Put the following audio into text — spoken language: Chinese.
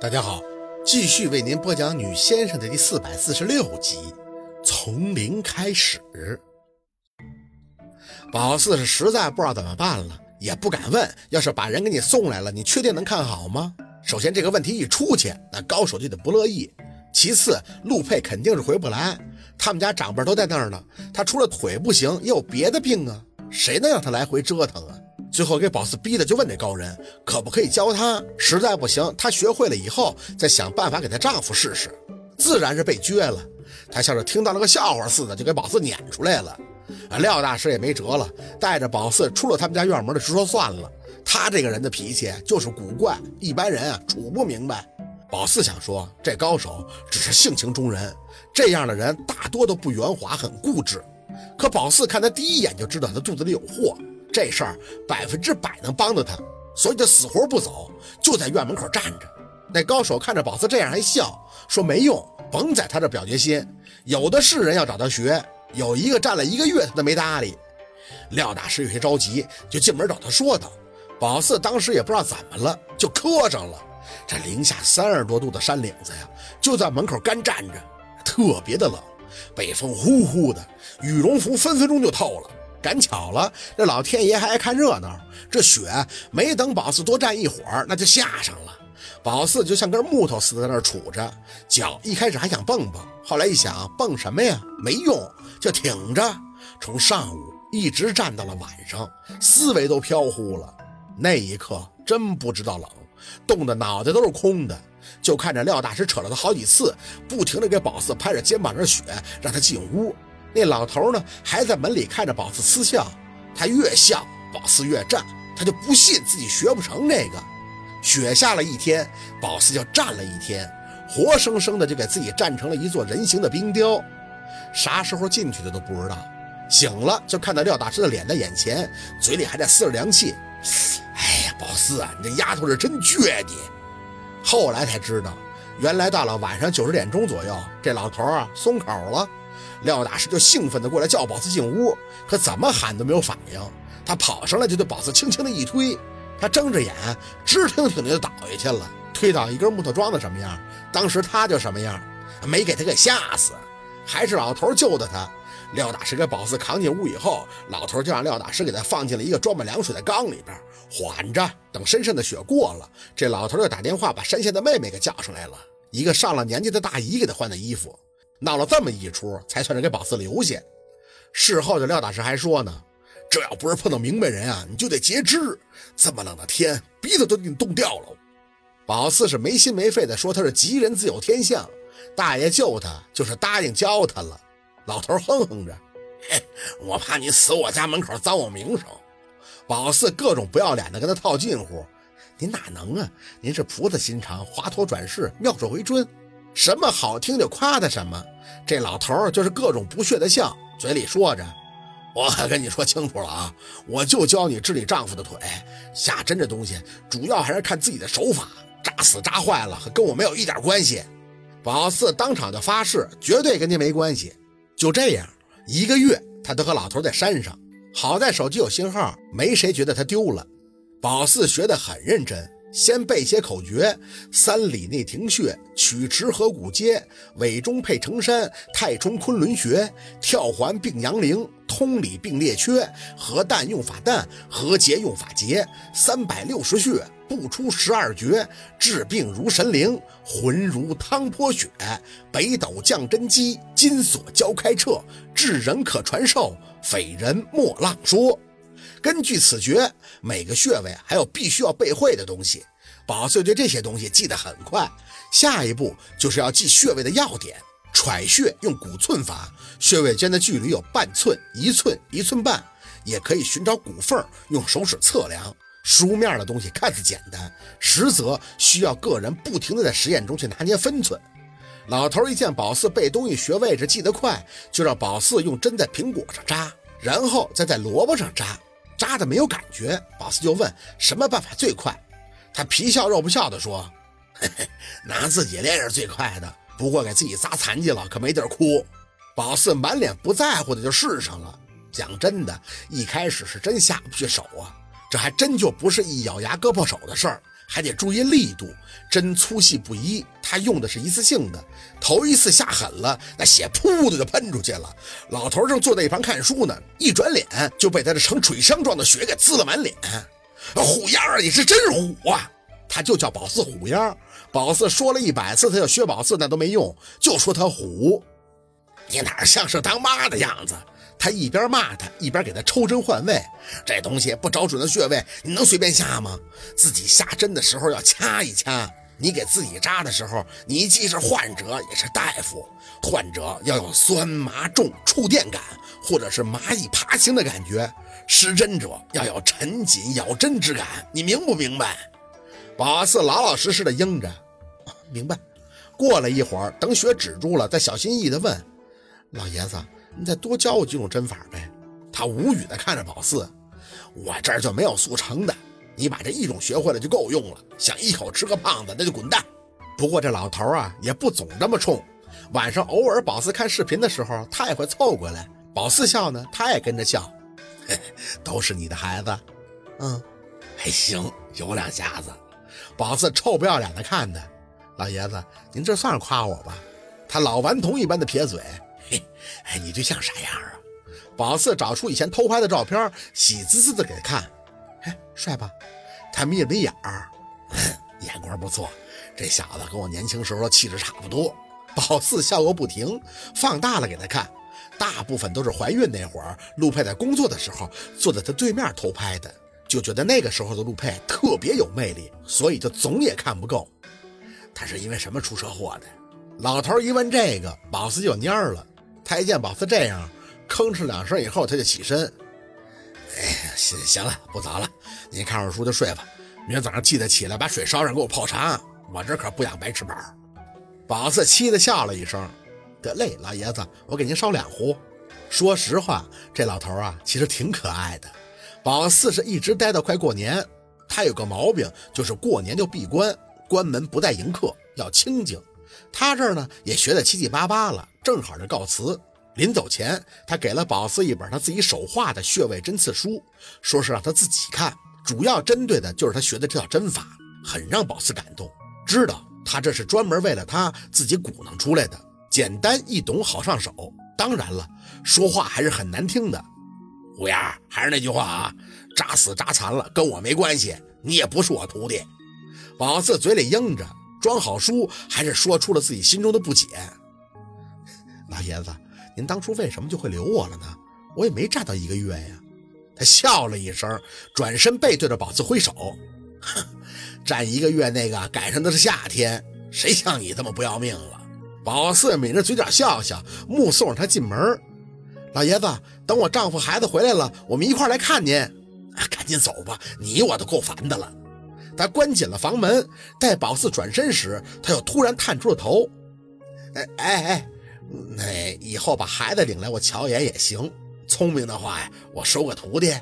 大家好，继续为您播讲《女先生》的第四百四十六集，从零开始。宝四是实在不知道怎么办了，也不敢问。要是把人给你送来了，你确定能看好吗？首先这个问题一出去，那高手就得不乐意。其次，陆佩肯定是回不来，他们家长辈都在那儿呢。他除了腿不行，也有别的病啊，谁能让他来回折腾啊？最后给宝四逼的，就问那高人可不可以教他。实在不行，他学会了以后再想办法给她丈夫试试。自然是被撅了。他像是听到了个笑话似的，就给宝四撵出来了。啊，廖大师也没辙了，带着宝四出了他们家院门，就直说算了。他这个人的脾气就是古怪，一般人啊处不明白。宝四想说，这高手只是性情中人，这样的人大多都不圆滑，很固执。可宝四看他第一眼就知道他肚子里有货。这事儿百分之百能帮到他，所以他死活不走，就在院门口站着。那高手看着宝四这样，还笑说：“没用，甭在他这表决心，有的是人要找他学。”有一个站了一个月，他都没搭理。廖大师有些着急，就进门找他说道：“宝四当时也不知道怎么了，就磕上了。这零下三十多度的山岭子呀，就在门口干站着，特别的冷，北风呼呼的，羽绒服分分钟就透了。”赶巧了，这老天爷还爱看热闹，这雪没等宝四多站一会儿，那就下上了。宝四就像根木头似的在那杵着，脚一开始还想蹦蹦，后来一想蹦什么呀，没用，就挺着，从上午一直站到了晚上，思维都飘忽了。那一刻真不知道冷，冻得脑袋都是空的，就看着廖大师扯了他好几次，不停地给宝四拍着肩膀上的雪，让他进屋。那老头呢，还在门里看着宝四嗤笑。他越笑，宝四越站，他就不信自己学不成这个。雪下了一天，宝四就站了一天，活生生的就给自己站成了一座人形的冰雕。啥时候进去的都不知道，醒了就看到廖大师的脸在眼前，嘴里还在嘶着凉气。哎呀，宝四啊，你这丫头是真倔你。后来才知道，原来到了晚上九十点钟左右，这老头啊松口了。廖大师就兴奋地过来叫宝四进屋，可怎么喊都没有反应。他跑上来就对宝四轻轻的一推，他睁着眼直挺挺的就倒下去了，推倒一根木头桩子什么样，当时他就什么样，没给他给吓死。还是老头救的他。廖大师给宝四扛进屋以后，老头就让廖大师给他放进了一个装满凉水的缸里边，缓着等身上的雪过了。这老头又打电话把山下的妹妹给叫上来了，一个上了年纪的大姨给他换的衣服。闹了这么一出，才算是给宝四留下。事后，这廖大师还说呢：“这要不是碰到明白人啊，你就得截肢。这么冷的天，鼻子都给你冻掉了。”宝四是没心没肺的说：“他是吉人自有天相，大爷救他就是答应教他了。”老头哼哼着：“嘿，我怕你死我家门口脏我名声。”宝四各种不要脸的跟他套近乎：“您哪能啊？您是菩萨心肠，华佗转世，妙手回春。”什么好听就夸他什么，这老头儿就是各种不屑的笑，嘴里说着：“我可跟你说清楚了啊，我就教你治理丈夫的腿，下针这东西主要还是看自己的手法，扎死扎坏了和跟我没有一点关系。”宝四当场就发誓，绝对跟您没关系。就这样，一个月他都和老头在山上，好在手机有信号，没谁觉得他丢了。宝四学得很认真。先背些口诀：三里内庭穴，曲池合谷街，尾中配承山，太冲昆仑穴，跳环并阳陵，通里并列缺，合旦用法旦，合结用法结，三百六十穴，不出十二绝，治病如神灵，魂如汤泼血，北斗降真机，金锁交开彻，智人可传授，匪人莫浪说。根据此诀，每个穴位还有必须要背会的东西。宝四对这些东西记得很快。下一步就是要记穴位的要点。揣穴用骨寸法，穴位间的距离有半寸、一寸、一寸半，也可以寻找骨缝，用手指测量。书面的东西看似简单，实则需要个人不停地在实验中去拿捏分寸。老头一见宝四背东西学位置记得快，就让宝四用针在苹果上扎，然后再在萝卜上扎。扎的没有感觉，宝四就问什么办法最快。他皮笑肉不笑的说：“嘿嘿，拿自己练是最快的，不过给自己扎残疾了，可没地儿哭。”宝四满脸不在乎的就试上了。讲真的，一开始是真下不去手啊，这还真就不是一咬牙割破手的事儿，还得注意力度，针粗细不一。他用的是一次性的，头一次下狠了，那血噗的就喷出去了。老头正坐在一旁看书呢，一转脸就被他这成水箱状的血给滋了满脸。虎样儿，你是真虎啊！他就叫宝四虎样宝四说了一百次，他叫薛宝四那都没用，就说他虎。你哪像是当妈的样子？他一边骂他，一边给他抽针换位。这东西不找准了穴位，你能随便下吗？自己下针的时候要掐一掐。你给自己扎的时候，你既是患者也是大夫。患者要有酸麻重触电感，或者是蚂蚁爬行的感觉；施针者要有沉紧咬针之感。你明不明白？宝四老老实实的应着，明白。过了一会儿，等血止住了，再小心翼翼的问老爷子：“你再多教我几种针法呗？”他无语的看着宝四：“我这儿就没有速成的，你把这一种学会了就够用了。想一口吃个胖子，那就滚蛋。”不过这老头啊，也不总这么冲。晚上偶尔宝四看视频的时候，他也会凑过来。宝四笑呢，他也跟着笑。都是你的孩子，嗯，还行，有两下子。宝四臭不要脸的看他，老爷子，您这算是夸我吧？他老顽童一般的撇嘴，嘿，哎，你对象啥样啊？宝四找出以前偷拍的照片，喜滋滋的给他看，哎，帅吧？他眯了眯眼儿，眼光不错，这小子跟我年轻时候的气质差不多。宝四笑个不停，放大了给他看，大部分都是怀孕那会儿，陆佩在工作的时候坐在他对面偷拍的。就觉得那个时候的陆佩特别有魅力，所以就总也看不够。他是因为什么出车祸的？老头一问这个，宝四就蔫了。他一见宝四这样，吭哧两声以后，他就起身。哎，行行了，不早了，您看会书就睡吧。明天早上记得起来把水烧上给我泡茶，我这可不养白吃饱。宝四气的笑了一声，得嘞，老爷子，我给您烧两壶。说实话，这老头啊，其实挺可爱的。宝四是一直待到快过年，他有个毛病，就是过年就闭关，关门不带迎客，要清静。他这儿呢也学得七七八八了，正好就告辞。临走前，他给了宝四一本他自己手画的穴位针刺书，说是让他自己看，主要针对的就是他学的这套针法，很让宝四感动。知道他这是专门为了他自己鼓弄出来的，简单易懂，好上手。当然了，说话还是很难听的。虎牙还是那句话啊，扎死扎残了跟我没关系，你也不是我徒弟。宝四嘴里应着，装好书，还是说出了自己心中的不解。老爷子，您当初为什么就会留我了呢？我也没站到一个月呀。他笑了一声，转身背对着宝四挥手。哼，站一个月那个赶上的是夏天，谁像你这么不要命了？宝四抿着嘴角笑笑，目送着他进门。老爷子，等我丈夫孩子回来了，我们一块来看您。赶紧走吧，你我都够烦的了。他关紧了房门，待宝四转身时，他又突然探出了头。哎哎哎，那以后把孩子领来，我瞧一眼也行。聪明的话呀，我收个徒弟。